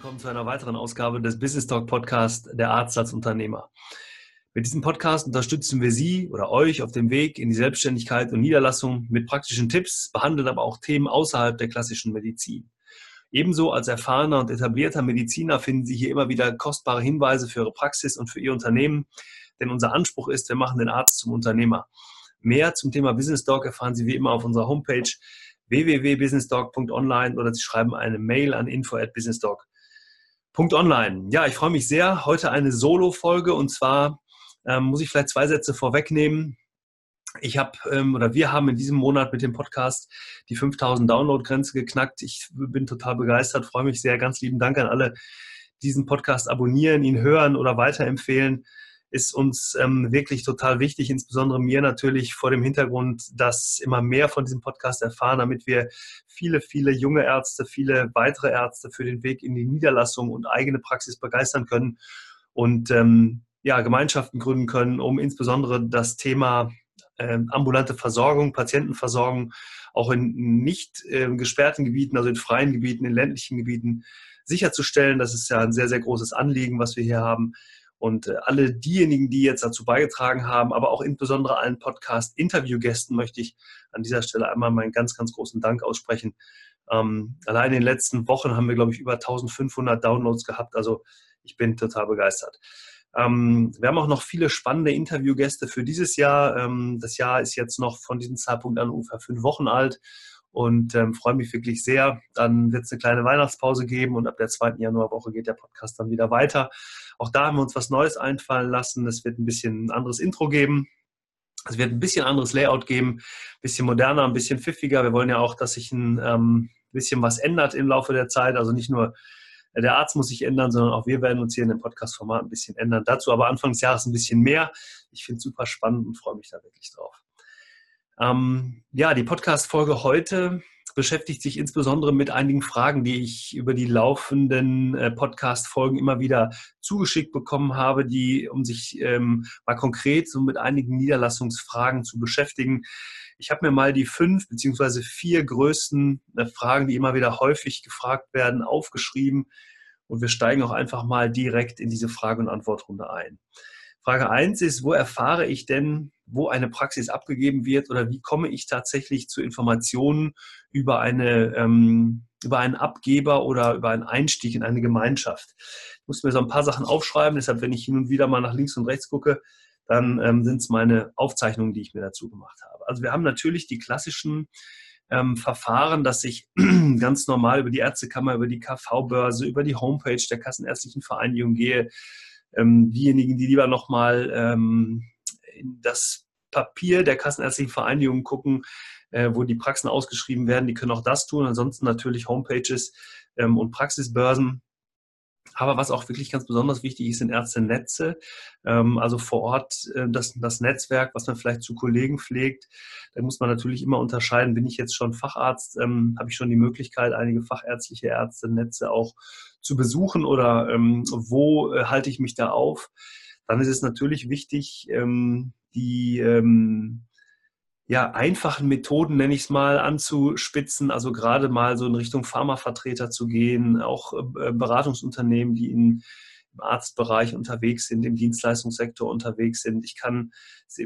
willkommen zu einer weiteren Ausgabe des Business Talk Podcast der Arzt als Unternehmer. Mit diesem Podcast unterstützen wir Sie oder euch auf dem Weg in die Selbstständigkeit und Niederlassung mit praktischen Tipps, behandeln aber auch Themen außerhalb der klassischen Medizin. Ebenso als erfahrener und etablierter Mediziner finden Sie hier immer wieder kostbare Hinweise für Ihre Praxis und für Ihr Unternehmen, denn unser Anspruch ist, wir machen den Arzt zum Unternehmer. Mehr zum Thema Business Talk erfahren Sie wie immer auf unserer Homepage www.businesstalk.online oder Sie schreiben eine Mail an info@businesstalk.online. Ja, ich freue mich sehr. Heute eine Solo-Folge und zwar ähm, muss ich vielleicht zwei Sätze vorwegnehmen. Ich habe ähm, oder wir haben in diesem Monat mit dem Podcast die 5000 Download-Grenze geknackt. Ich bin total begeistert, freue mich sehr. Ganz lieben Dank an alle, die diesen Podcast abonnieren, ihn hören oder weiterempfehlen ist uns ähm, wirklich total wichtig, insbesondere mir natürlich vor dem Hintergrund, dass immer mehr von diesem Podcast erfahren, damit wir viele, viele junge Ärzte, viele weitere Ärzte für den Weg in die Niederlassung und eigene Praxis begeistern können und ähm, ja, Gemeinschaften gründen können, um insbesondere das Thema äh, ambulante Versorgung, Patientenversorgung auch in nicht äh, gesperrten Gebieten, also in freien Gebieten, in ländlichen Gebieten sicherzustellen. Das ist ja ein sehr, sehr großes Anliegen, was wir hier haben. Und äh, alle diejenigen, die jetzt dazu beigetragen haben, aber auch insbesondere allen Podcast-Interviewgästen möchte ich an dieser Stelle einmal meinen ganz, ganz großen Dank aussprechen. Ähm, allein in den letzten Wochen haben wir, glaube ich, über 1500 Downloads gehabt. Also ich bin total begeistert. Ähm, wir haben auch noch viele spannende Interviewgäste für dieses Jahr. Ähm, das Jahr ist jetzt noch von diesem Zeitpunkt an ungefähr fünf Wochen alt und ähm, freue mich wirklich sehr. Dann wird es eine kleine Weihnachtspause geben und ab der zweiten Januarwoche geht der Podcast dann wieder weiter. Auch da haben wir uns was Neues einfallen lassen. Es wird ein bisschen ein anderes Intro geben. Es wird ein bisschen anderes Layout geben, ein bisschen moderner, ein bisschen pfiffiger. Wir wollen ja auch, dass sich ein ähm, bisschen was ändert im Laufe der Zeit. Also nicht nur der Arzt muss sich ändern, sondern auch wir werden uns hier in dem Podcast-Format ein bisschen ändern. Dazu aber Anfang des Jahres ein bisschen mehr. Ich finde es super spannend und freue mich da wirklich drauf. Ähm, ja, die Podcast-Folge heute beschäftigt sich insbesondere mit einigen Fragen, die ich über die laufenden äh, Podcast-Folgen immer wieder zugeschickt bekommen habe, die, um sich ähm, mal konkret so mit einigen Niederlassungsfragen zu beschäftigen. Ich habe mir mal die fünf beziehungsweise vier größten äh, Fragen, die immer wieder häufig gefragt werden, aufgeschrieben und wir steigen auch einfach mal direkt in diese Frage- und Antwortrunde ein. Frage 1 ist, wo erfahre ich denn, wo eine Praxis abgegeben wird oder wie komme ich tatsächlich zu Informationen über, eine, ähm, über einen Abgeber oder über einen Einstieg in eine Gemeinschaft? Ich muss mir so ein paar Sachen aufschreiben, deshalb, wenn ich hin und wieder mal nach links und rechts gucke, dann ähm, sind es meine Aufzeichnungen, die ich mir dazu gemacht habe. Also wir haben natürlich die klassischen ähm, Verfahren, dass ich ganz normal über die Ärztekammer, über die KV-Börse, über die Homepage der Kassenärztlichen Vereinigung gehe, ähm, diejenigen, die lieber nochmal ähm, in das Papier der Kassenärztlichen Vereinigung gucken, äh, wo die Praxen ausgeschrieben werden, die können auch das tun. Ansonsten natürlich Homepages ähm, und Praxisbörsen. Aber was auch wirklich ganz besonders wichtig ist, sind Ärztenetze, ähm, also vor Ort äh, das, das Netzwerk, was man vielleicht zu Kollegen pflegt. Da muss man natürlich immer unterscheiden, bin ich jetzt schon Facharzt, ähm, habe ich schon die Möglichkeit, einige fachärztliche Ärztenetze auch zu besuchen oder ähm, wo äh, halte ich mich da auf? Dann ist es natürlich wichtig, die ja, einfachen Methoden, nenne ich es mal, anzuspitzen, also gerade mal so in Richtung Pharmavertreter zu gehen, auch äh, Beratungsunternehmen, die in, im Arztbereich unterwegs sind, im Dienstleistungssektor unterwegs sind. Ich kann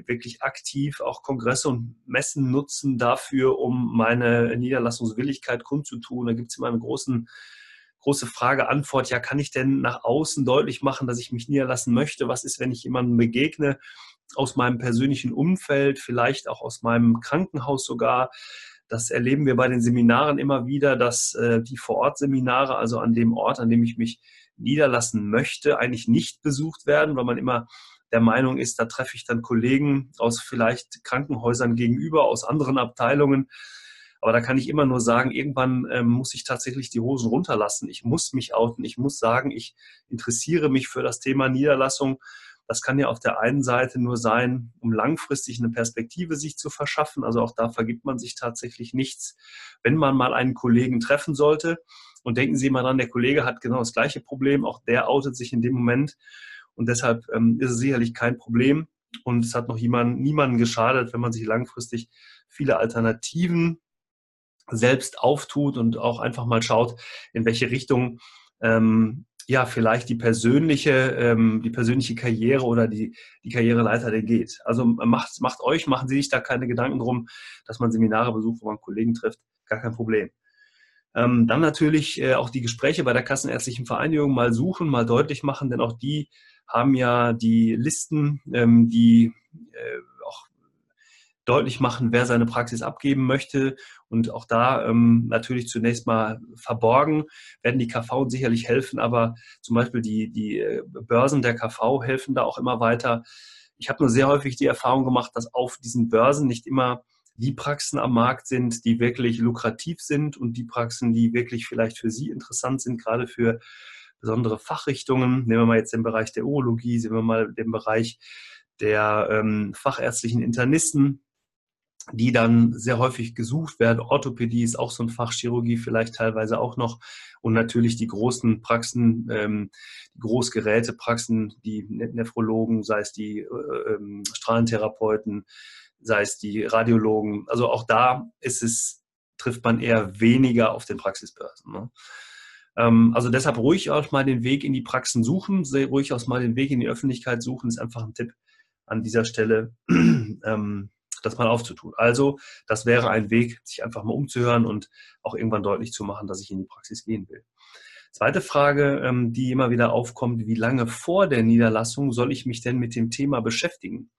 wirklich aktiv auch Kongresse und Messen nutzen dafür, um meine Niederlassungswilligkeit kundzutun. Da gibt es immer einen großen große Frage, Antwort, ja, kann ich denn nach außen deutlich machen, dass ich mich niederlassen möchte? Was ist, wenn ich jemandem begegne aus meinem persönlichen Umfeld, vielleicht auch aus meinem Krankenhaus sogar? Das erleben wir bei den Seminaren immer wieder, dass äh, die Vorortseminare, also an dem Ort, an dem ich mich niederlassen möchte, eigentlich nicht besucht werden, weil man immer der Meinung ist, da treffe ich dann Kollegen aus vielleicht Krankenhäusern gegenüber, aus anderen Abteilungen aber da kann ich immer nur sagen, irgendwann ähm, muss ich tatsächlich die Hosen runterlassen. Ich muss mich outen. Ich muss sagen, ich interessiere mich für das Thema Niederlassung. Das kann ja auf der einen Seite nur sein, um langfristig eine Perspektive sich zu verschaffen. Also auch da vergibt man sich tatsächlich nichts. Wenn man mal einen Kollegen treffen sollte und denken Sie mal dran, der Kollege hat genau das gleiche Problem, auch der outet sich in dem Moment. Und deshalb ähm, ist es sicherlich kein Problem. Und es hat noch jemand, niemanden geschadet, wenn man sich langfristig viele Alternativen selbst auftut und auch einfach mal schaut, in welche Richtung ähm, ja, vielleicht die persönliche, ähm, die persönliche Karriere oder die, die Karriereleiter der geht. Also macht, macht euch, machen Sie sich da keine Gedanken drum, dass man Seminare besucht, wo man Kollegen trifft. Gar kein Problem. Ähm, dann natürlich äh, auch die Gespräche bei der Kassenärztlichen Vereinigung mal suchen, mal deutlich machen, denn auch die haben ja die Listen, ähm, die äh, deutlich machen, wer seine Praxis abgeben möchte. Und auch da ähm, natürlich zunächst mal verborgen, werden die KV sicherlich helfen, aber zum Beispiel die, die äh, Börsen der KV helfen da auch immer weiter. Ich habe nur sehr häufig die Erfahrung gemacht, dass auf diesen Börsen nicht immer die Praxen am Markt sind, die wirklich lukrativ sind und die Praxen, die wirklich vielleicht für Sie interessant sind, gerade für besondere Fachrichtungen. Nehmen wir mal jetzt den Bereich der Urologie, sehen wir mal den Bereich der ähm, fachärztlichen Internisten die dann sehr häufig gesucht werden. Orthopädie ist auch so ein Fach, Chirurgie vielleicht teilweise auch noch. Und natürlich die großen Praxen, ähm, die Großgerätepraxen, die ne-, Nephrologen, sei es die äh, ähm, Strahlentherapeuten, sei es die Radiologen. Also auch da ist es, trifft man eher weniger auf den Praxisbörsen. Ne? Ähm, also deshalb ruhig auch mal den Weg in die Praxen suchen, ruhig auch mal den Weg in die Öffentlichkeit suchen, ist einfach ein Tipp an dieser Stelle. ähm, das mal aufzutun. Also, das wäre ein Weg, sich einfach mal umzuhören und auch irgendwann deutlich zu machen, dass ich in die Praxis gehen will. Zweite Frage, ähm, die immer wieder aufkommt, wie lange vor der Niederlassung soll ich mich denn mit dem Thema beschäftigen?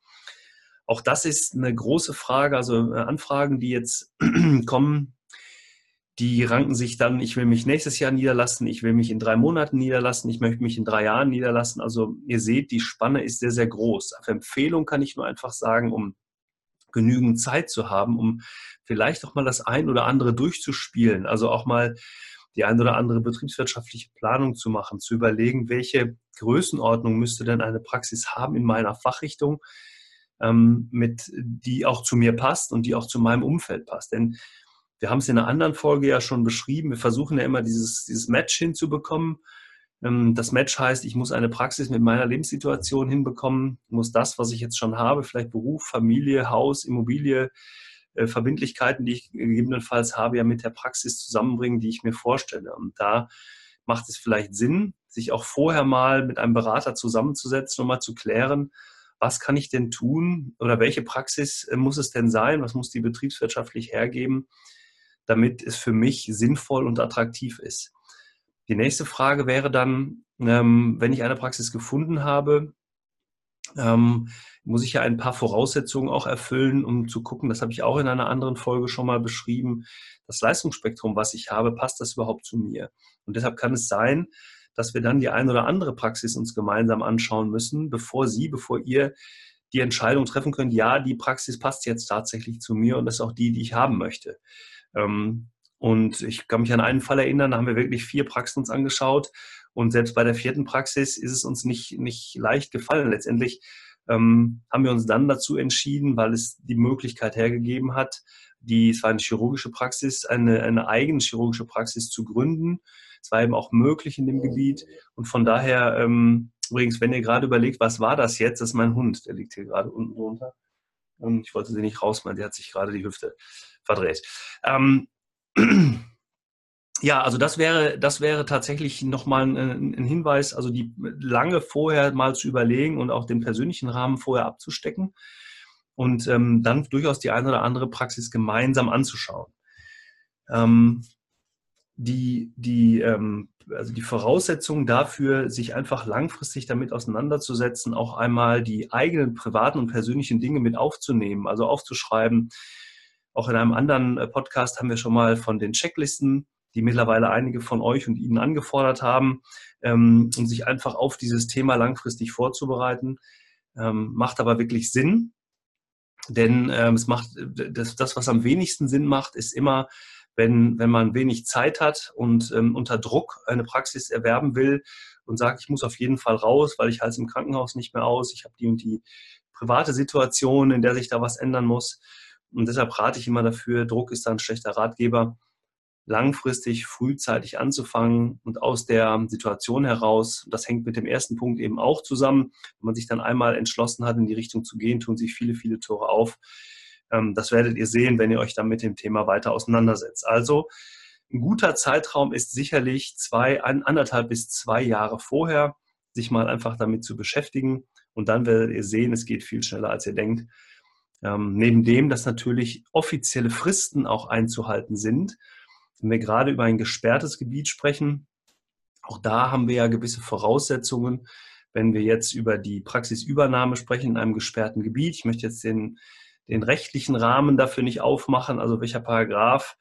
Auch das ist eine große Frage. Also äh, Anfragen, die jetzt kommen, die ranken sich dann, ich will mich nächstes Jahr niederlassen, ich will mich in drei Monaten niederlassen, ich möchte mich in drei Jahren niederlassen. Also ihr seht, die Spanne ist sehr, sehr groß. Auf Empfehlung kann ich nur einfach sagen, um genügend Zeit zu haben, um vielleicht auch mal das ein oder andere durchzuspielen. Also auch mal die ein oder andere betriebswirtschaftliche Planung zu machen, zu überlegen, welche Größenordnung müsste denn eine Praxis haben in meiner Fachrichtung, ähm, mit, die auch zu mir passt und die auch zu meinem Umfeld passt. Denn wir haben es in einer anderen Folge ja schon beschrieben. Wir versuchen ja immer dieses, dieses Match hinzubekommen. Ähm, das Match heißt, ich muss eine Praxis mit meiner Lebenssituation hinbekommen, muss das, was ich jetzt schon habe, vielleicht Beruf, Familie, Haus, Immobilie, äh, Verbindlichkeiten, die ich gegebenenfalls habe, ja mit der Praxis zusammenbringen, die ich mir vorstelle. Und da macht es vielleicht Sinn, sich auch vorher mal mit einem Berater zusammenzusetzen und mal zu klären, was kann ich denn tun oder welche Praxis äh, muss es denn sein, was muss die betriebswirtschaftlich hergeben, damit es für mich sinnvoll und attraktiv ist. Die nächste Frage wäre dann, ähm, wenn ich eine Praxis gefunden habe, ähm, muss ich ja ein paar Voraussetzungen auch erfüllen, um zu gucken, das habe ich auch in einer anderen Folge schon mal beschrieben, das Leistungsspektrum, was ich habe, passt das überhaupt zu mir? Und deshalb kann es sein, dass wir dann die eine oder andere Praxis uns gemeinsam anschauen müssen, bevor Sie, bevor ihr die Entscheidung treffen könnt, ja, die Praxis passt jetzt tatsächlich zu mir und das ist auch die, die ich haben möchte. Ähm, und ich kann mich an einen Fall erinnern, da haben wir wirklich vier Praxen uns angeschaut. Und selbst bei der vierten Praxis ist es uns nicht, nicht leicht gefallen. Letztendlich ähm, haben wir uns dann dazu entschieden, weil es die Möglichkeit hergegeben hat, die, es war eine chirurgische Praxis, eine, eine eigene chirurgische Praxis zu gründen. Es war eben auch möglich in dem Gebiet. Und von daher, ähm, übrigens, wenn ihr gerade überlegt, was war das jetzt, das ist mein Hund, der liegt hier gerade unten drunter. Und ich wollte sie nicht rausmachen, der hat sich gerade die Hüfte verdreht. Ähm, ja, also das wäre, das wäre tatsächlich nochmal ein, ein Hinweis, also die lange vorher mal zu überlegen und auch den persönlichen Rahmen vorher abzustecken und ähm, dann durchaus die eine oder andere Praxis gemeinsam anzuschauen. Ähm, die, die, ähm, also die Voraussetzung dafür, sich einfach langfristig damit auseinanderzusetzen, auch einmal die eigenen privaten und persönlichen Dinge mit aufzunehmen, also aufzuschreiben, auch in einem anderen äh, Podcast haben wir schon mal von den Checklisten, die mittlerweile einige von euch und Ihnen angefordert haben, ähm, um sich einfach auf dieses Thema langfristig vorzubereiten. Ähm, macht aber wirklich Sinn, denn ähm, es macht das, das, was am wenigsten Sinn macht, ist immer, wenn, wenn man wenig Zeit hat und unter Druck eine Praxis erwerben will und sagt, ich muss auf jeden Fall raus, weil ich halte es im Krankenhaus nicht mehr aus, ich habe die und die private Situation, in der sich da was ändern muss. Und deshalb rate ich immer dafür, Druck ist da ein schlechter Ratgeber, langfristig frühzeitig anzufangen und aus der Situation heraus, das hängt mit dem ersten Punkt eben auch zusammen, wenn man sich dann einmal entschlossen hat, in die Richtung zu gehen, tun sich viele, viele Tore auf. Ähm, das werdet ihr sehen, wenn ihr euch dann mit dem Thema weiter auseinandersetzt. Also ein guter Zeitraum ist sicherlich zwei, anderthalb bis zwei Jahre vorher, sich mal einfach damit zu beschäftigen. Und dann werdet ihr sehen, es geht viel schneller, als ihr denkt. Ähm, neben dem, dass natürlich offizielle Fristen auch einzuhalten sind. Wenn wir gerade über ein gesperrtes Gebiet sprechen, auch da haben wir ja gewisse Voraussetzungen. Wenn wir jetzt über die Praxisübernahme sprechen in einem gesperrten Gebiet, ich möchte jetzt den, den rechtlichen Rahmen dafür nicht aufmachen, also welcher Paragraph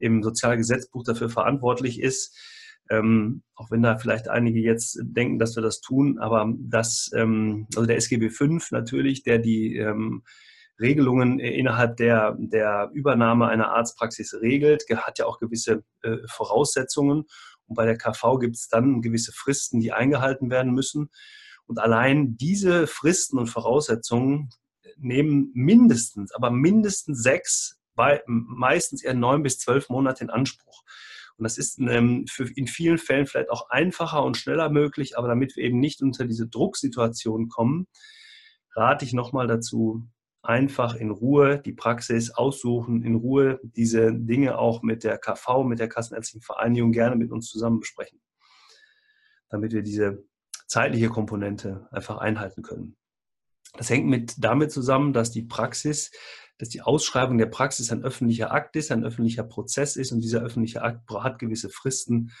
im Sozialgesetzbuch dafür verantwortlich ist. Ähm, auch wenn da vielleicht einige jetzt denken, dass wir das tun, aber das, ähm, also der SGB V natürlich, der die ähm, Regelungen innerhalb der, der Übernahme einer Arztpraxis regelt, hat ja auch gewisse äh, Voraussetzungen. Und bei der KV gibt es dann gewisse Fristen, die eingehalten werden müssen. Und allein diese Fristen und Voraussetzungen nehmen mindestens, aber mindestens sechs, meistens eher neun bis zwölf Monate in Anspruch. Und das ist ähm, in vielen Fällen vielleicht auch einfacher und schneller möglich, aber damit wir eben nicht unter diese Drucksituation kommen, rate ich nochmal dazu, einfach in Ruhe die Praxis aussuchen, in Ruhe diese Dinge auch mit der KV, mit der Kassenärztlichen Vereinigung gerne mit uns zusammen besprechen, damit wir diese zeitliche Komponente einfach einhalten können. Das hängt mit damit zusammen, dass die Praxis, dass die Ausschreibung der Praxis ein öffentlicher Akt ist, ein öffentlicher Prozess ist und dieser öffentliche Akt hat gewisse Fristen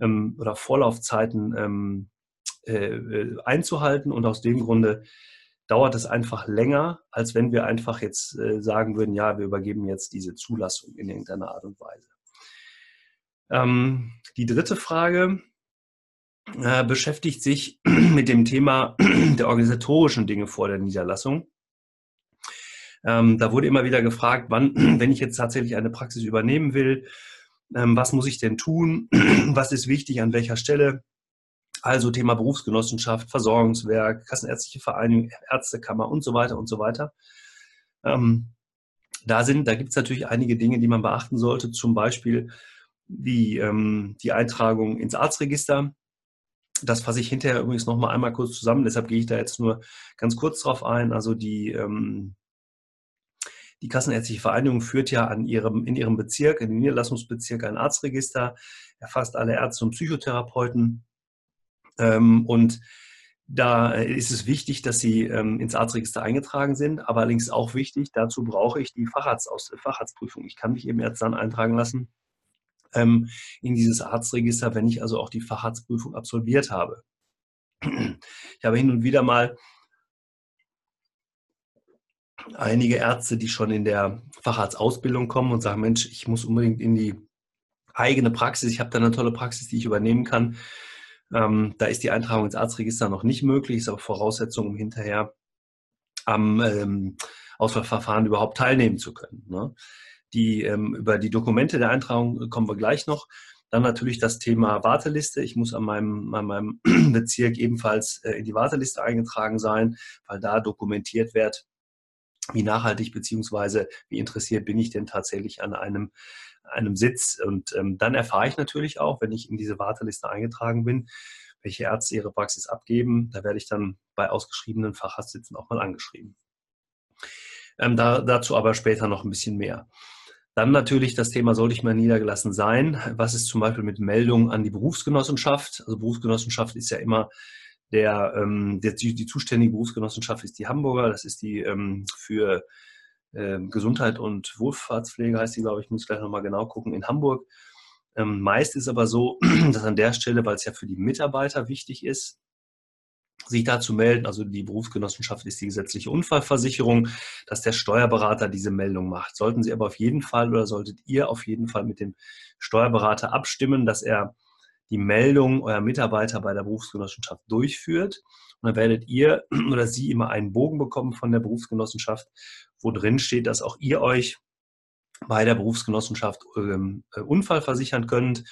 ähm, oder Vorlaufzeiten ähm, äh, äh einzuhalten und aus dem Grunde dauert es einfach länger, als wenn wir einfach jetzt äh, sagen würden, ja, wir übergeben jetzt diese Zulassung in irgendeiner Art und Weise. Ähm, die dritte Frage äh, beschäftigt sich mit dem Thema der organisatorischen Dinge vor der Niederlassung. Ähm, da wurde immer wieder gefragt, wann, wenn ich jetzt tatsächlich eine Praxis übernehmen will, ähm, was muss ich denn tun? was ist wichtig an welcher Stelle? Also Thema Berufsgenossenschaft, Versorgungswerk, Kassenärztliche Vereinigung, Ärztekammer und so weiter und so weiter. Ähm, da sind, da gibt es natürlich einige Dinge, die man beachten sollte, zum Beispiel die, ähm, die Eintragung ins Arztregister. Das fasse ich hinterher übrigens nochmal einmal kurz zusammen, deshalb gehe ich da jetzt nur ganz kurz drauf ein. Also die, ähm, die Kassenärztliche Vereinigung führt ja an ihrem, in ihrem Bezirk, in dem Niederlassungsbezirk ein Arztregister, erfasst alle Ärzte und Psychotherapeuten und da ist es wichtig, dass sie ähm, ins Arztregister eingetragen sind, aber allerdings auch wichtig, dazu brauche ich die Facharzt Facharztprüfung. Ich kann mich eben erst dann eintragen lassen ähm, in dieses Arztregister, wenn ich also auch die Facharztprüfung absolviert habe. Ich habe hin und wieder mal einige Ärzte, die schon in der Facharztausbildung kommen und sagen, Mensch, ich muss unbedingt in die eigene Praxis, ich habe da eine tolle Praxis, die ich übernehmen kann. Ähm, da ist die Eintragung ins Arztregister noch nicht möglich, ist aber Voraussetzung, um hinterher am ähm, Auswahlverfahren überhaupt teilnehmen zu können. Ne? Die, ähm, über die Dokumente der Eintragung kommen wir gleich noch. Dann natürlich das Thema Warteliste. Ich muss an meinem, an meinem Bezirk ebenfalls äh, in die Warteliste eingetragen sein, weil da dokumentiert wird, wie nachhaltig beziehungsweise wie interessiert bin ich denn tatsächlich an einem einem Sitz. Und ähm, dann erfahre ich natürlich auch, wenn ich in diese Warteliste eingetragen bin, welche Ärzte ihre Praxis abgeben. Da werde ich dann bei ausgeschriebenen Facharztsitzen auch mal angeschrieben. Ähm, da, dazu aber später noch ein bisschen mehr. Dann natürlich das Thema, sollte ich mal niedergelassen sein? Was ist zum Beispiel mit Meldungen an die Berufsgenossenschaft? Also Berufsgenossenschaft ist ja immer der, ähm, der die, die, zuständige Berufsgenossenschaft ist die Hamburger, das ist die ähm, für Gesundheit und Wohlfahrtspflege heißt die, glaube ich, muss gleich nochmal genau gucken, in Hamburg. Ähm, meist ist aber so, dass an der Stelle, weil es ja für die Mitarbeiter wichtig ist, sich dazu melden, also die Berufsgenossenschaft ist die gesetzliche Unfallversicherung, dass der Steuerberater diese Meldung macht. Sollten Sie aber auf jeden Fall oder solltet ihr auf jeden Fall mit dem Steuerberater abstimmen, dass er die Meldung eurer Mitarbeiter bei der Berufsgenossenschaft durchführt. Und dann werdet ihr oder sie immer einen Bogen bekommen von der Berufsgenossenschaft, wo drin steht, dass auch ihr euch bei der Berufsgenossenschaft ähm, äh, Unfall versichern könnt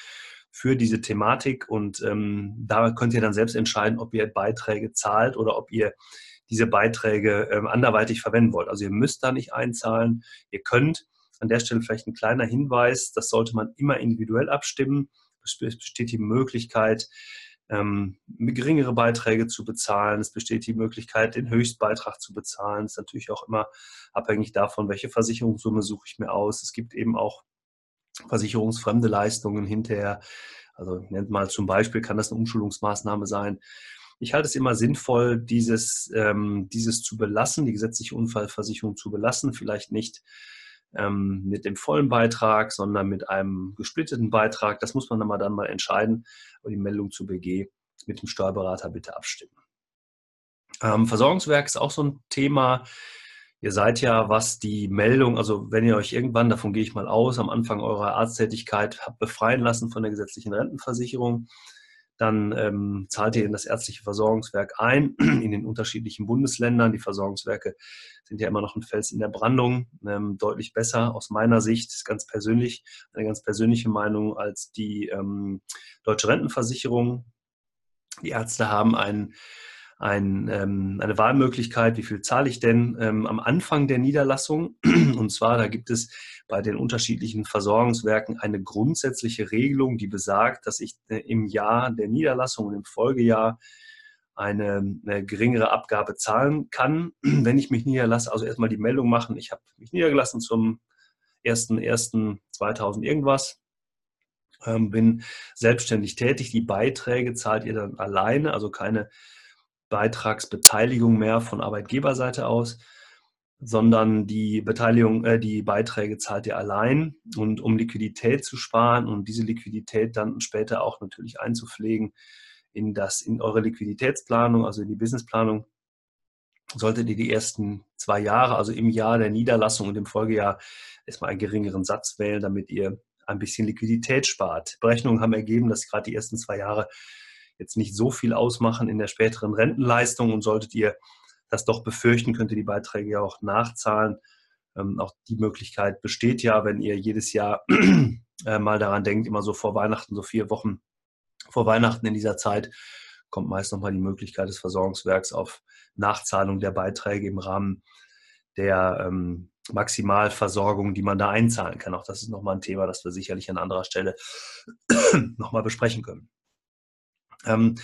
für diese Thematik. Und ähm, da könnt ihr dann selbst entscheiden, ob ihr Beiträge zahlt oder ob ihr diese Beiträge ähm, anderweitig verwenden wollt. Also ihr müsst da nicht einzahlen. Ihr könnt an der Stelle vielleicht ein kleiner Hinweis, das sollte man immer individuell abstimmen. Es besteht die Möglichkeit, ähm, geringere Beiträge zu bezahlen. Es besteht die Möglichkeit, den Höchstbeitrag zu bezahlen. Das ist natürlich auch immer abhängig davon, welche Versicherungssumme suche ich mir aus. Es gibt eben auch versicherungsfremde Leistungen hinterher. Also nennt mal zum Beispiel, kann das eine Umschulungsmaßnahme sein. Ich halte es immer sinnvoll, dieses, ähm, dieses zu belassen, die gesetzliche Unfallversicherung zu belassen, vielleicht nicht ähm, mit dem vollen Beitrag, sondern mit einem gesplitteten Beitrag. Das muss man dann mal, dann mal entscheiden. Aber die Meldung zu BG mit dem Steuerberater bitte abstimmen. Ähm, Versorgungswerk ist auch so ein Thema. Ihr seid ja, was die Meldung, also wenn ihr euch irgendwann, davon gehe ich mal aus, am Anfang eurer Arzttätigkeit habt befreien lassen von der gesetzlichen Rentenversicherung, dann ähm, zahlt ihr in das ärztliche Versorgungswerk ein, in den unterschiedlichen Bundesländern. Die Versorgungswerke sind ja immer noch ein Fels in der Brandung, ähm, deutlich besser aus meiner Sicht, ganz persönlich, eine ganz persönliche Meinung als die ähm, deutsche Rentenversicherung. Die Ärzte haben einen ein, ähm, eine Wahlmöglichkeit, wie viel zahle ich denn ähm, am Anfang der Niederlassung. Und zwar, da gibt es bei den unterschiedlichen Versorgungswerken eine grundsätzliche Regelung, die besagt, dass ich äh, im Jahr der Niederlassung und im Folgejahr eine, eine, geringere Abgabe zahlen kann, wenn ich mich niederlasse. Also erstmal die Meldung machen, ich habe mich niedergelassen zum 1.1.2000 irgendwas, ähm, bin selbstständig tätig. Die Beiträge zahlt ihr dann alleine, also keine Beitragsbeteiligung mehr von Arbeitgeberseite aus, sondern die Beteiligung, äh, die Beiträge zahlt ihr allein. Und um Liquidität zu sparen und diese Liquidität dann später auch natürlich einzupflegen in das, in eure Liquiditätsplanung, also in die Businessplanung, solltet ihr die ersten zwei Jahre, also im Jahr der Niederlassung und im Folgejahr, erstmal einen geringeren Satz wählen, damit ihr ein bisschen Liquidität spart. Berechnungen haben ergeben, dass gerade die ersten zwei Jahre jetzt nicht so viel ausmachen in der späteren Rentenleistung und solltet ihr das doch befürchten, könnt ihr die Beiträge ja auch nachzahlen. Ähm, auch die Möglichkeit besteht ja, wenn ihr jedes Jahr äh, mal daran denkt, immer so vor Weihnachten, so vier Wochen vor Weihnachten in dieser Zeit, kommt meist nochmal die Möglichkeit des Versorgungswerks auf Nachzahlung der Beiträge im Rahmen der ähm, Maximalversorgung, die man da einzahlen kann. Auch das ist nochmal ein Thema, das wir sicherlich an anderer Stelle nochmal besprechen können. Ähm,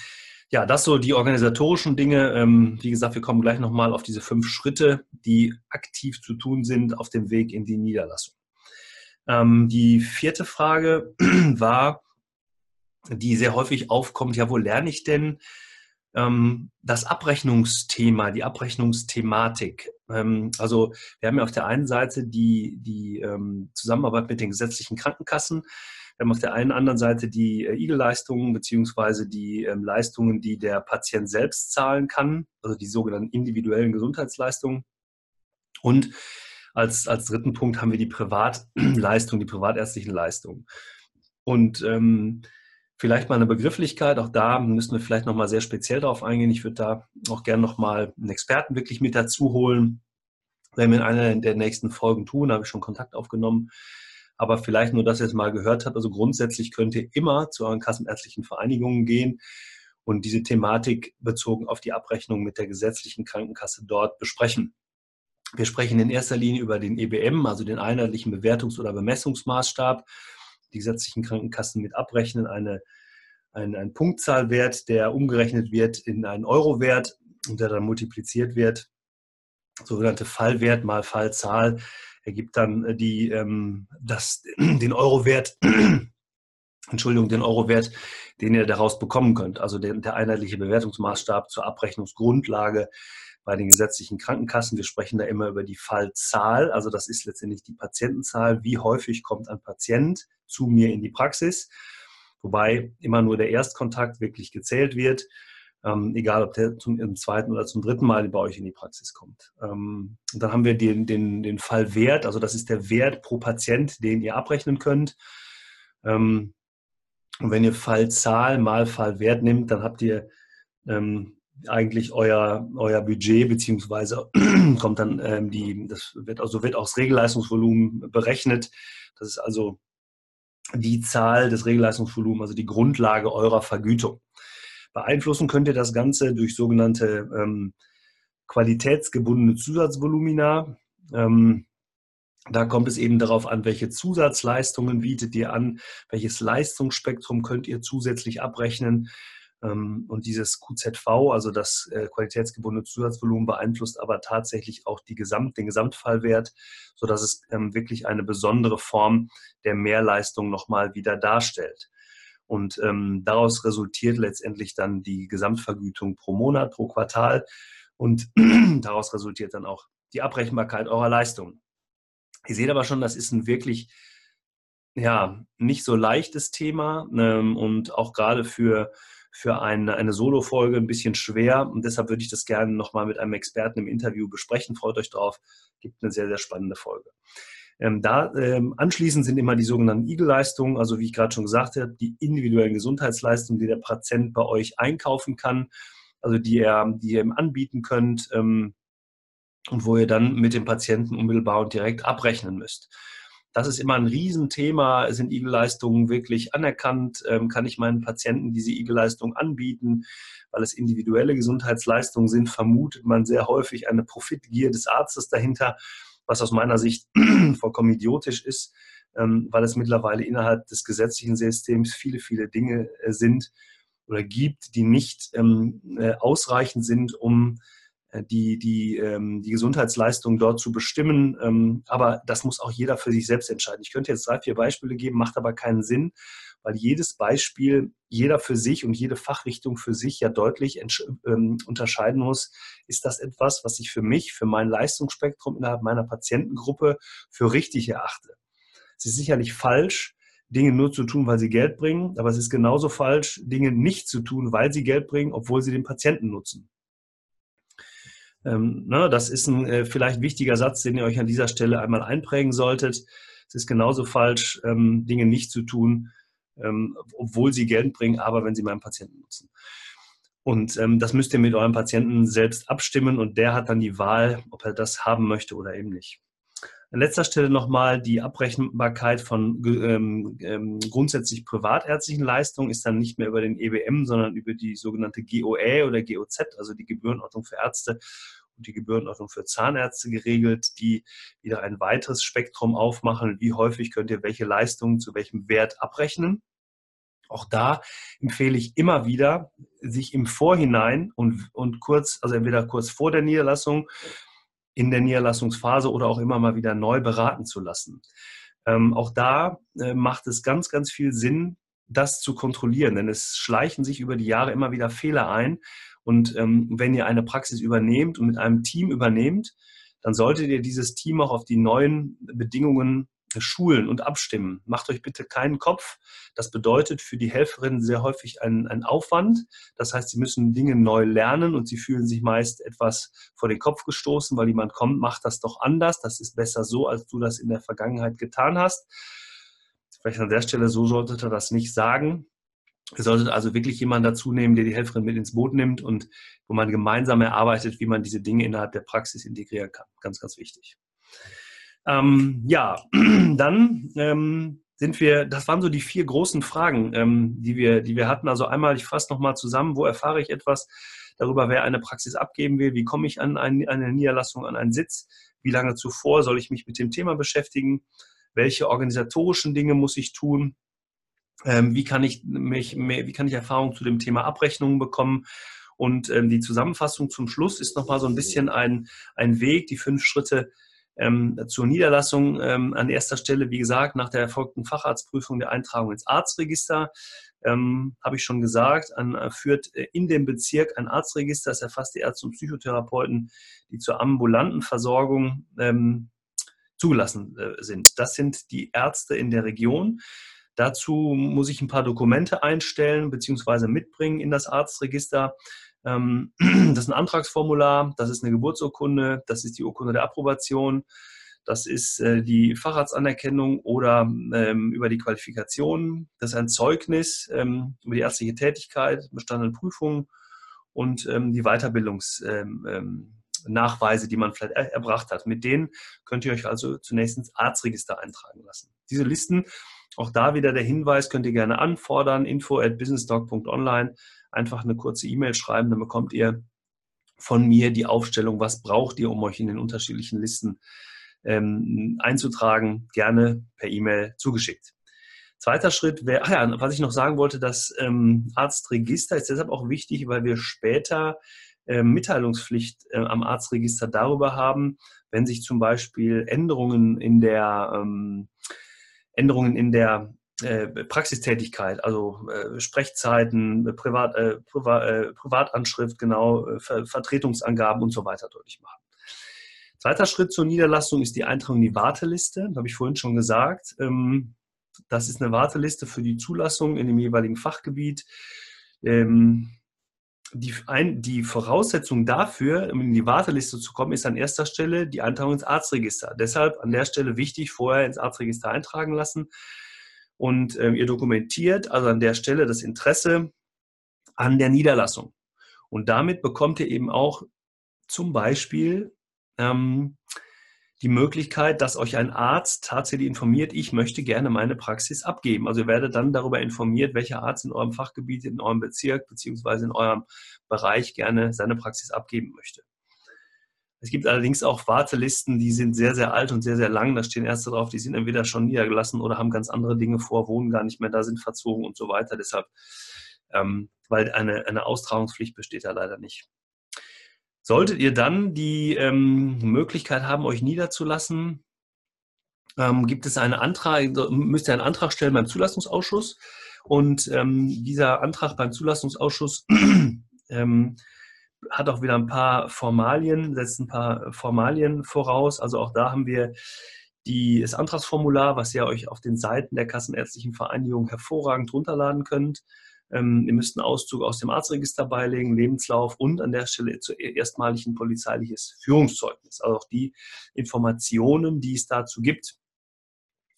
ja, das so die organisatorischen Dinge. Ähm, wie gesagt, wir kommen gleich nochmal auf diese fünf Schritte, die aktiv zu tun sind auf dem Weg in die Niederlassung. Ähm, die vierte Frage war, die sehr häufig aufkommt, ja, wo lerne ich denn ähm, das Abrechnungsthema, die Abrechnungsthematik? Also wir haben ja auf der einen Seite die, die Zusammenarbeit mit den gesetzlichen Krankenkassen. Wir haben auf der einen anderen Seite die äh, IGEL-Leistungen beziehungsweise die ähm, Leistungen, die der Patient selbst zahlen kann, also die sogenannten individuellen Gesundheitsleistungen. Und als, als dritten Punkt haben wir die Privatleistungen, die privatärztlichen Leistungen. Und ähm, vielleicht mal eine Begrifflichkeit, auch da müssen wir vielleicht nochmal sehr speziell darauf eingehen. Ich würde da auch gerne nochmal einen Experten wirklich mit dazu holen. Werden wir in einer der nächsten Folgen tun, da habe ich schon Kontakt aufgenommen aber vielleicht nur, dass ihr es mal gehört habt. Also grundsätzlich könnt ihr immer zu euren kassenärztlichen Vereinigungen gehen und diese Thematik bezogen auf die Abrechnung mit der gesetzlichen Krankenkasse dort besprechen. Wir sprechen in erster Linie über den EBM, also den einheitlichen Bewertungs- oder Bemessungsmaßstab. Die gesetzlichen Krankenkassen mit abrechnen eine, ein, ein Punktzahlwert, der umgerechnet wird in einen Eurowert und der dann multipliziert wird. Sogenannte Fallwert mal Fallzahl ergibt dann äh, die, ähm, das, den Eurowert, Entschuldigung, den Eurowert, den ihr daraus bekommen könnt. Also der, der einheitliche Bewertungsmaßstab zur Abrechnungsgrundlage bei den gesetzlichen Krankenkassen. Wir sprechen da immer über die Fallzahl. Also das ist letztendlich die Patientenzahl. Wie häufig kommt ein Patient zu mir in die Praxis? Wobei immer nur der Erstkontakt wirklich gezählt wird ähm, egal ob der zum zweiten oder zum dritten Mal bei euch in die Praxis kommt. Ähm, dann haben wir den, den, den Fallwert, also das ist der Wert pro Patient, den ihr abrechnen könnt. Ähm, und wenn ihr Fallzahl mal Fallwert nimmt, dann habt ihr ähm, eigentlich euer, euer Budget, beziehungsweise kommt dann ähm, die, das wird also wird auch das Regelleistungsvolumen berechnet. Das ist also die Zahl des Regelleistungsvolumens, also die Grundlage eurer Vergütung. Beeinflussen könnt ihr das Ganze durch sogenannte ähm, qualitätsgebundene Zusatzvolumina. Ähm, da kommt es eben darauf an, welche Zusatzleistungen bietet ihr an, welches Leistungsspektrum könnt ihr zusätzlich abrechnen. Ähm, und dieses QZV, also das äh, qualitätsgebundene Zusatzvolumen, beeinflusst aber tatsächlich auch die Gesamt, den Gesamtfallwert, sodass es ähm, wirklich eine besondere Form der Mehrleistung nochmal wieder darstellt. Und ähm, daraus resultiert letztendlich dann die Gesamtvergütung pro Monat, pro Quartal. Und daraus resultiert dann auch die Abrechenbarkeit eurer Leistungen. Ihr seht aber schon, das ist ein wirklich ja, nicht so leichtes Thema ähm, und auch gerade für, für eine, eine Solo-Folge ein bisschen schwer. Und deshalb würde ich das gerne nochmal mit einem Experten im Interview besprechen. Freut euch drauf. Gibt eine sehr, sehr spannende Folge. Ähm, da ähm, anschließend sind immer die sogenannten Igel-Leistungen, also wie ich gerade schon gesagt habe, die individuellen Gesundheitsleistungen, die der Patient bei euch einkaufen kann, also die, er, die ihr ihm anbieten könnt ähm, und wo ihr dann mit dem Patienten unmittelbar und direkt abrechnen müsst. Das ist immer ein Riesenthema. Sind Igel-Leistungen wirklich anerkannt? Ähm, kann ich meinen Patienten diese Igel-Leistung anbieten? Weil es individuelle Gesundheitsleistungen sind, vermutet man sehr häufig eine Profitgier des Arztes dahinter was aus meiner Sicht vollkommen idiotisch ist, ähm, weil es mittlerweile innerhalb des gesetzlichen Systems viele, viele Dinge äh, sind oder gibt, die nicht ähm, äh, ausreichend sind, um die, die, ähm, die Gesundheitsleistung dort zu bestimmen. Ähm, aber das muss auch jeder für sich selbst entscheiden. Ich könnte jetzt drei, vier Beispiele geben, macht aber keinen Sinn, weil jedes Beispiel jeder für sich und jede Fachrichtung für sich ja deutlich ähm, unterscheiden muss, ist das etwas, was ich für mich, für mein Leistungsspektrum innerhalb meiner Patientengruppe für richtig erachte. Es ist sicherlich falsch, Dinge nur zu tun, weil sie Geld bringen, aber es ist genauso falsch, Dinge nicht zu tun, weil sie Geld bringen, obwohl sie den Patienten nutzen. Ähm, ne, das ist ein äh, vielleicht wichtiger Satz, den ihr euch an dieser Stelle einmal einprägen solltet. Es ist genauso falsch, ähm, Dinge nicht zu tun, ähm, obwohl sie Geld bringen, aber wenn sie meinen Patienten nutzen. Und ähm, das müsst ihr mit eurem Patienten selbst abstimmen und der hat dann die Wahl, ob er das haben möchte oder eben nicht. An letzter Stelle nochmal die Abrechenbarkeit von ähm, ähm, grundsätzlich privatärztlichen Leistungen ist dann nicht mehr über den EBM, sondern über die sogenannte GOE oder GOZ, also die Gebührenordnung für Ärzte und die Gebührenordnung für Zahnärzte geregelt, die wieder ein weiteres Spektrum aufmachen. Wie häufig könnt ihr welche Leistungen zu welchem Wert abrechnen? Auch da empfehle ich immer wieder, sich im Vorhinein und, und kurz, also entweder kurz vor der Niederlassung, in der Niederlassungsphase oder auch immer mal wieder neu beraten zu lassen. Ähm, auch da äh, macht es ganz, ganz viel Sinn, das zu kontrollieren, denn es schleichen sich über die Jahre immer wieder Fehler ein und ähm, wenn ihr eine Praxis übernehmt und mit einem Team übernehmt, dann solltet ihr dieses Team auch auf die neuen Bedingungen schulen und abstimmen. Macht euch bitte keinen Kopf. Das bedeutet für die Helferinnen sehr häufig einen, einen Aufwand. Das heißt, sie müssen Dinge neu lernen und sie fühlen sich meist etwas vor den Kopf gestoßen, weil jemand kommt, macht das doch anders. Das ist besser so, als du das in der Vergangenheit getan hast. Vielleicht an der Stelle, so solltet ihr das nicht sagen. Ihr solltet also wirklich jemanden dazu nehmen, der die Helferin mit ins Boot nimmt und wo man gemeinsam erarbeitet, wie man diese Dinge innerhalb der Praxis integrieren kann. Ganz, ganz wichtig. Ähm, ja, dann ähm, sind wir, das waren so die vier großen Fragen, ähm, die, wir, die wir hatten. Also einmal, ich fasse nochmal zusammen, wo erfahre ich etwas darüber, wer eine Praxis abgeben will, wie komme ich an eine Niederlassung, an einen Sitz, wie lange zuvor soll ich mich mit dem Thema beschäftigen, welche organisatorischen Dinge muss ich tun, ähm, wie, kann ich mich, wie kann ich Erfahrung zu dem Thema Abrechnungen bekommen. Und ähm, die Zusammenfassung zum Schluss ist nochmal so ein bisschen ein, ein Weg, die fünf Schritte ähm, zur Niederlassung. Ähm, an erster Stelle, wie gesagt, nach der erfolgten Facharztprüfung der Eintragung ins Arztregister. Ähm, habe ich schon gesagt, an, äh, führt äh, in dem Bezirk ein Arztregister, das erfasst die Ärzte und Psychotherapeuten, die zur ambulanten Versorgung ähm, zugelassen äh, sind. Das sind die Ärzte in der Region. Dazu muss ich ein paar Dokumente einstellen bzw. mitbringen in das Arztregister. Ähm, das ist ein Antragsformular, das ist eine Geburtsurkunde, das ist die Urkunde der Approbation, das ist äh, die Facharztanerkennung oder ähm, über die Qualifikation, das ist ein Zeugnis ähm, über die ärztliche Tätigkeit, bestandene Prüfungen und die Weiterbildungsnachweise, die man vielleicht erbracht hat. Mit denen könnt ihr euch also zunächst ins Arztregister eintragen lassen. Diese Listen auch da wieder der Hinweis, könnt ihr gerne anfordern, info at businesstalk.online. Einfach eine kurze E-Mail schreiben, dann bekommt ihr von mir die Aufstellung, was braucht ihr, um euch in den unterschiedlichen Listen ähm, einzutragen, gerne per E-Mail zugeschickt. Zweiter Schritt wäre, ja, was ich noch sagen wollte, das ähm, Arztregister ist deshalb auch wichtig, weil wir später äh, Mitteilungspflicht äh, am Arztregister darüber haben, wenn sich zum Beispiel Änderungen in der ähm, Änderungen in der Praxistätigkeit, also äh, Sprechzeiten, äh, Privat, äh, Priva, Privatanschrift, genau, Ver Vertretungsangaben und so weiter deutlich machen. Zweiter Schritt zur Niederlassung ist die Eintragung in die Warteliste. Das habe ich vorhin schon gesagt. Ähm, das ist eine Warteliste für die Zulassung in dem jeweiligen Fachgebiet. Ähm, die, ein, die Voraussetzung dafür, um in die Warteliste zu kommen, ist an erster Stelle die Eintragung ins Arztregister. Deshalb an der Stelle wichtig, vorher ins Arztregister eintragen lassen. Und ähm, ihr dokumentiert also an der Stelle das Interesse an der Niederlassung. Und damit bekommt ihr eben auch zum Beispiel ähm, die Möglichkeit, dass euch ein Arzt tatsächlich informiert, ich möchte gerne meine Praxis abgeben. Also ihr werdet dann darüber informiert, welcher Arzt in eurem Fachgebiet, in eurem Bezirk beziehungsweise in eurem Bereich gerne seine Praxis abgeben möchte. Es gibt allerdings auch Wartelisten, die sind sehr, sehr alt und sehr, sehr lang. Da stehen Ärzte drauf, die sind entweder schon niedergelassen oder haben ganz andere Dinge vor, wohnen gar nicht mehr da, sind verzogen und so weiter. Deshalb, ähm, weil eine, eine Austragungspflicht besteht da leider nicht. Solltet ihr dann die ähm, Möglichkeit haben, euch niederzulassen, ähm, gibt es einen Antrag, müsst ihr einen Antrag stellen beim Zulassungsausschuss. Und ähm, dieser Antrag beim Zulassungsausschuss ähm, hat auch wieder ein paar Formalien, setzt ein paar Formalien voraus. Also auch da haben wir die, das Antragsformular, was ihr euch auf den Seiten der Kassenärztlichen Vereinigung hervorragend runterladen könnt. Ähm, ihr müsst einen Auszug aus dem Arztregister beilegen, Lebenslauf und an der Stelle erstmalig ein polizeiliches Führungszeugnis. Also auch die Informationen, die es dazu gibt,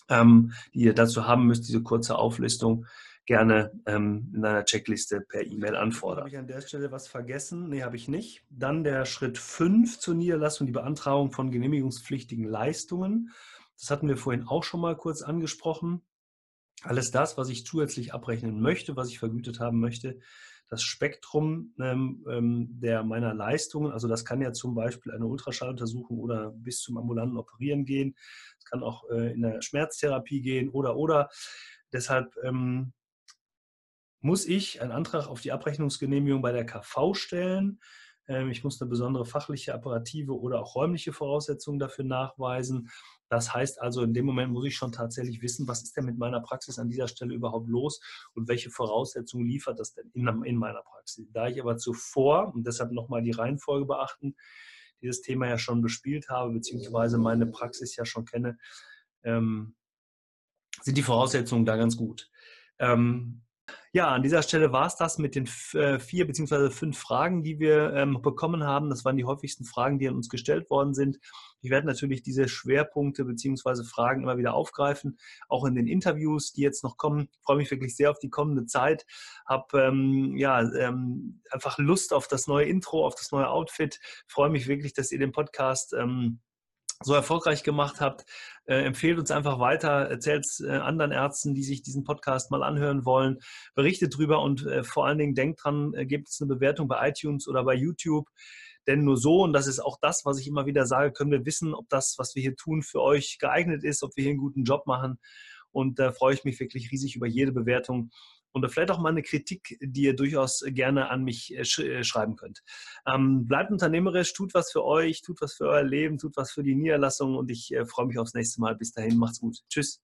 ähm, die ihr dazu haben müsst, diese kurze Auflistung, gerne ähm, in einer Checkliste per E-Mail anfordern. Habe ich an der Stelle was vergessen? Nee, habe ich nicht. Dann der Schritt 5 zur Niederlassung, die Beantragung von genehmigungspflichtigen Leistungen. Das hatten wir vorhin auch schon mal kurz angesprochen alles das, was ich zusätzlich abrechnen möchte, was ich vergütet haben möchte, das Spektrum ähm, ähm, der meiner Leistungen, also das kann ja zum Beispiel eine Ultraschalluntersuchung oder bis zum ambulanten Operieren gehen, es kann auch äh, in der Schmerztherapie gehen oder oder. Deshalb ähm, muss ich einen Antrag auf die Abrechnungsgenehmigung bei der KV stellen. Ähm, ich muss eine besondere fachliche, apparative oder auch räumliche Voraussetzungen dafür nachweisen. Das heißt also, in dem Moment muss ich schon tatsächlich wissen, was ist denn mit meiner Praxis an dieser Stelle überhaupt los und welche Voraussetzungen liefert das denn in, in meiner Praxis. Da ich aber zuvor, und deshalb nochmal die Reihenfolge beachten, dieses Thema ja schon bespielt habe, beziehungsweise meine Praxis ja schon kenne, ähm, sind die Voraussetzungen da ganz gut. Ähm, ja, an dieser Stelle war es das mit den äh, vier beziehungsweise fünf Fragen, die wir ähm, bekommen haben. Das waren die häufigsten Fragen, die an uns gestellt worden sind. Ich werde natürlich diese Schwerpunkte beziehungsweise Fragen immer wieder aufgreifen, auch in den Interviews, die jetzt noch kommen. Ich freue mich wirklich sehr auf die kommende Zeit. Habe ähm, ja ähm, einfach Lust auf das neue Intro, auf das neue Outfit. Ich freue mich wirklich, dass ihr den Podcast ähm, so erfolgreich gemacht habt. Äh, empfehlt uns einfach weiter, erzählt es äh, anderen Ärzten, die sich diesen Podcast mal anhören wollen, berichtet drüber und äh, vor allen Dingen denkt dran, äh, gebt es eine Bewertung bei iTunes oder bei YouTube. Denn nur so, und das ist auch das, was ich immer wieder sage, können wir wissen, ob das, was wir hier tun, für euch geeignet ist, ob wir hier einen guten Job machen. Und da freue ich mich wirklich riesig über jede Bewertung und vielleicht auch mal eine Kritik, die ihr durchaus gerne an mich äh, äh, schreiben könnt. Ähm, bleibt unternehmerisch, tut was für euch, tut was für euer Leben, tut was für die Niederlassung und ich äh, freue mich aufs nächste Mal. Bis dahin, macht's gut. Tschüss.